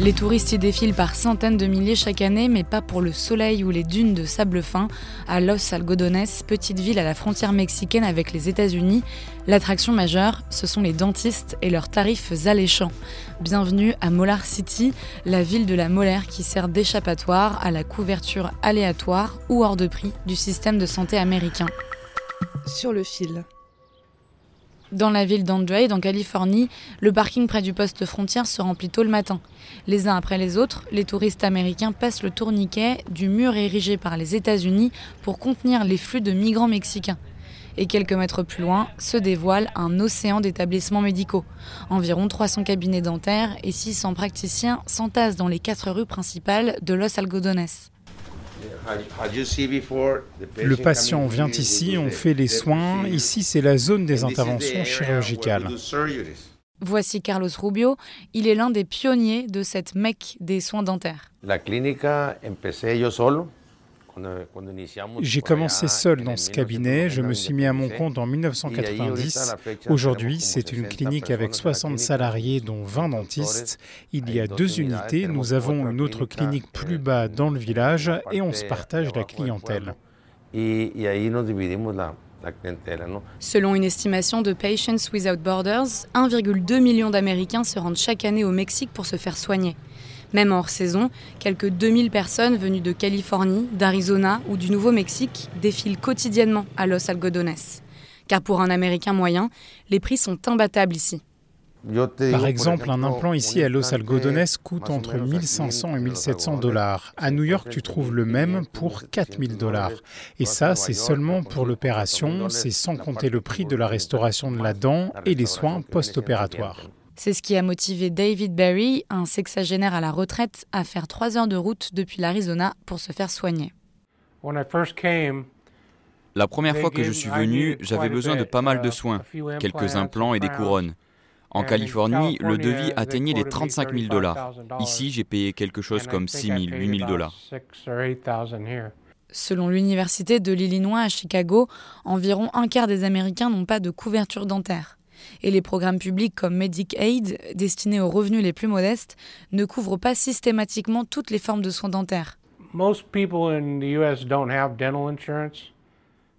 Les touristes y défilent par centaines de milliers chaque année, mais pas pour le soleil ou les dunes de sable fin. À Los Algodones, petite ville à la frontière mexicaine avec les États-Unis, l'attraction majeure, ce sont les dentistes et leurs tarifs alléchants. Bienvenue à Molar City, la ville de la molaire qui sert d'échappatoire à la couverture aléatoire ou hors de prix du système de santé américain. Sur le fil. Dans la ville d'Andrade, en Californie, le parking près du poste frontière se remplit tôt le matin. Les uns après les autres, les touristes américains passent le tourniquet du mur érigé par les États-Unis pour contenir les flux de migrants mexicains. Et quelques mètres plus loin se dévoile un océan d'établissements médicaux. Environ 300 cabinets dentaires et 600 praticiens s'entassent dans les quatre rues principales de Los Algodones. Le patient vient ici, on fait les soins. Ici, c'est la zone des interventions chirurgicales. Voici Carlos Rubio. Il est l'un des pionniers de cette mecque des soins dentaires. La clínica empecé yo solo. J'ai commencé seul dans ce cabinet, je me suis mis à mon compte en 1990. Aujourd'hui, c'est une clinique avec 60 salariés, dont 20 dentistes. Il y a deux unités, nous avons une autre clinique plus bas dans le village et on se partage la clientèle. Selon une estimation de Patients Without Borders, 1,2 million d'Américains se rendent chaque année au Mexique pour se faire soigner. Même hors saison, quelques 2000 personnes venues de Californie, d'Arizona ou du Nouveau-Mexique défilent quotidiennement à Los Algodones. Car pour un Américain moyen, les prix sont imbattables ici. Par exemple, un implant ici à Los Algodones coûte entre 1500 et 1700 dollars. À New York, tu trouves le même pour 4000 dollars. Et ça, c'est seulement pour l'opération, c'est sans compter le prix de la restauration de la dent et les soins post-opératoires. C'est ce qui a motivé David Berry, un sexagénaire à la retraite, à faire trois heures de route depuis l'Arizona pour se faire soigner. La première fois que je suis venu, j'avais besoin de pas mal de soins, quelques implants et des couronnes. En Californie, le devis atteignait les 35 000 dollars. Ici, j'ai payé quelque chose comme 6 000, 8 000 dollars. Selon l'Université de l'Illinois à Chicago, environ un quart des Américains n'ont pas de couverture dentaire et les programmes publics comme Medicaid, destinés aux revenus les plus modestes, ne couvrent pas systématiquement toutes les formes de soins dentaires.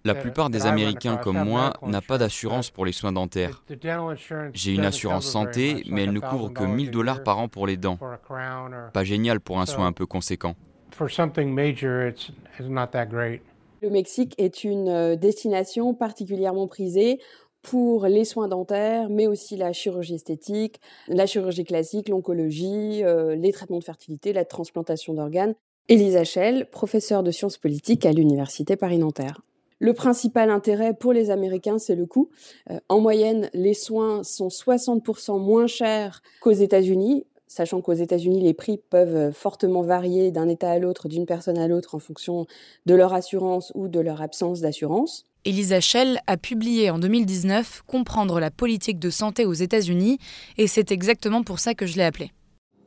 La plupart des Américains comme moi n'ont pas d'assurance pour les soins dentaires. J'ai une assurance santé, mais elle ne couvre que 1000 dollars par an pour les dents. Pas génial pour un soin un peu conséquent. Le Mexique est une euh, destination particulièrement prisée pour les soins dentaires, mais aussi la chirurgie esthétique, la chirurgie classique, l'oncologie, euh, les traitements de fertilité, la transplantation d'organes. Elisa Schell, professeure de sciences politiques à l'Université Paris-Nanterre. Le principal intérêt pour les Américains, c'est le coût. Euh, en moyenne, les soins sont 60% moins chers qu'aux États-Unis, sachant qu'aux États-Unis, les prix peuvent fortement varier d'un État à l'autre, d'une personne à l'autre, en fonction de leur assurance ou de leur absence d'assurance. Elisa Schell a publié en 2019 Comprendre la politique de santé aux États-Unis, et c'est exactement pour ça que je l'ai appelé.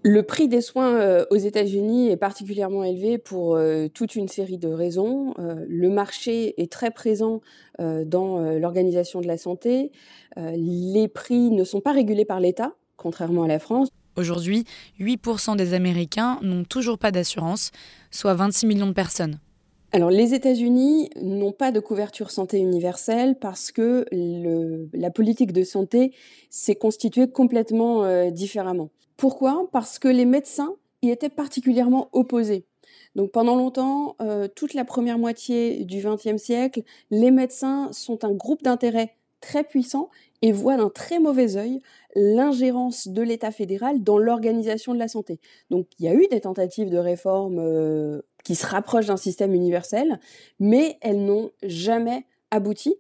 Le prix des soins euh, aux États-Unis est particulièrement élevé pour euh, toute une série de raisons. Euh, le marché est très présent dans l'organisation de la santé. les prix ne sont pas régulés par l'État, contrairement à la France. Aujourd'hui, 8% des Américains n'ont toujours pas d'assurance, soit 26 millions de personnes. Alors, les États-Unis n'ont pas de couverture santé universelle parce que la politique de santé s'est constituée complètement euh, différemment. Pourquoi? Parce que les médecins y étaient particulièrement opposés. Donc pendant longtemps, euh, toute la première moitié du XXe siècle, les médecins sont un groupe d'intérêt très puissants et voient d'un très mauvais œil l'ingérence de l'État fédéral dans l'organisation de la santé. Donc il y a eu des tentatives de réforme euh, qui se rapprochent d'un système universel, mais elles n'ont jamais abouti.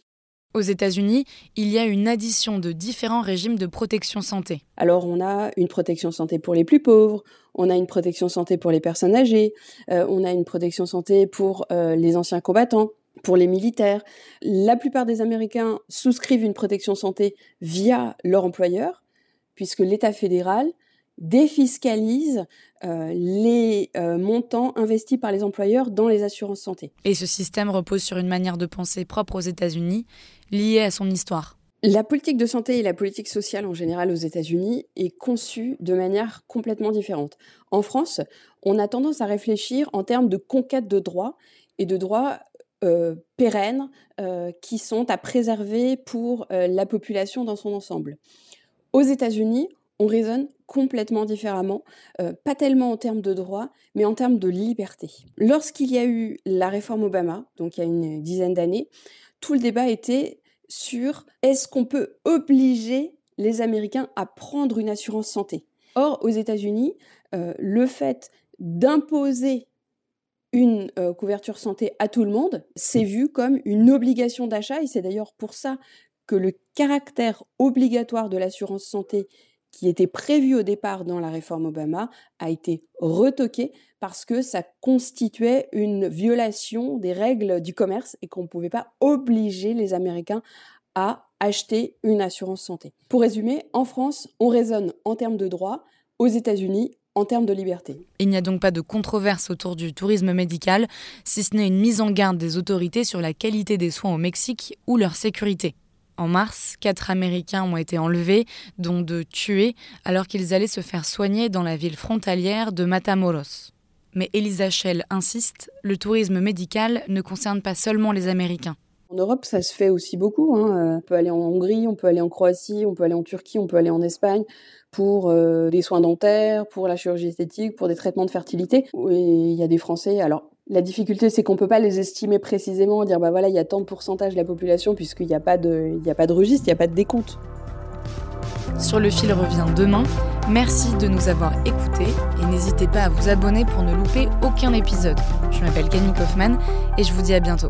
Aux États-Unis, il y a une addition de différents régimes de protection santé. Alors on a une protection santé pour les plus pauvres, on a une protection santé pour les personnes âgées, euh, on a une protection santé pour euh, les anciens combattants, pour les militaires. La plupart des Américains souscrivent une protection santé via leur employeur, puisque l'État fédéral défiscalise euh, les euh, montants investis par les employeurs dans les assurances santé. Et ce système repose sur une manière de penser propre aux États-Unis, liée à son histoire. La politique de santé et la politique sociale en général aux États-Unis est conçue de manière complètement différente. En France, on a tendance à réfléchir en termes de conquête de droits et de droits euh, pérennes qui sont à préserver pour la population dans son ensemble. Aux États-Unis, on raisonne complètement différemment, euh, pas tellement en termes de droits, mais en termes de liberté. Lorsqu'il y a eu la réforme Obama, donc il y a une dizaine d'années, tout le débat était sur est-ce qu'on peut obliger les Américains à prendre une assurance santé? Or, aux États-Unis, euh, le fait d'imposer une euh, couverture santé à tout le monde, c'est vu comme une obligation d'achat et c'est d'ailleurs pour ça que le caractère obligatoire de l'assurance santé qui était prévu au départ dans la réforme Obama a été retoqué parce que ça constituait une violation des règles du commerce et qu'on ne pouvait pas obliger les Américains à acheter une assurance santé. Pour résumer, en France, on raisonne en termes de droit, aux États-Unis, Il n'y a donc pas de controverse autour du tourisme médical, si ce n'est une mise en garde des autorités sur la qualité des soins au Mexique ou leur sécurité. En mars, quatre Américains ont été enlevés, dont deux tués, alors qu'ils allaient se faire soigner dans la ville frontalière de Matamoros. Mais Elisa Schell insiste, le tourisme médical ne concerne pas seulement les Américains. En Europe, ça se fait aussi beaucoup. Hein. Euh, on peut aller en Hongrie, on peut aller en Croatie, on peut aller en Turquie, on peut aller en Espagne pour euh, des soins dentaires, pour la chirurgie esthétique, pour des traitements de fertilité. Il y a des Français. Alors, la difficulté, c'est qu'on ne peut pas les estimer précisément, dire bah voilà, il y a tant de pourcentage de la population, puisqu'il n'y a, pas de, a pas de registre, il n'y a pas de décompte. Sur le fil revient demain. Merci de nous avoir écoutés et n'hésitez pas à vous abonner pour ne louper aucun épisode. Je m'appelle Camille Kaufmann et je vous dis à bientôt.